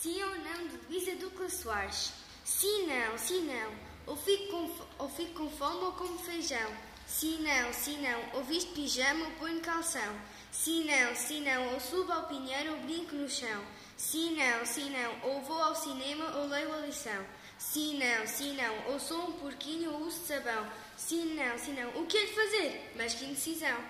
Sim ou não, Luísa é Ducla Soares. Sim, não, sim, não. Ou fico, com, ou fico com fome ou como feijão. Sim, não, sim, não. Ou visto pijama ou ponho calção. Sim, não, sim, não. Ou subo ao pinheiro ou brinco no chão. Sim, não, sim, não. Ou vou ao cinema ou leio a lição. Sim, não, sim, não. Ou sou um porquinho ou uso sabão. Sim, não, sim, não. O que é de fazer? Mas que indecisão.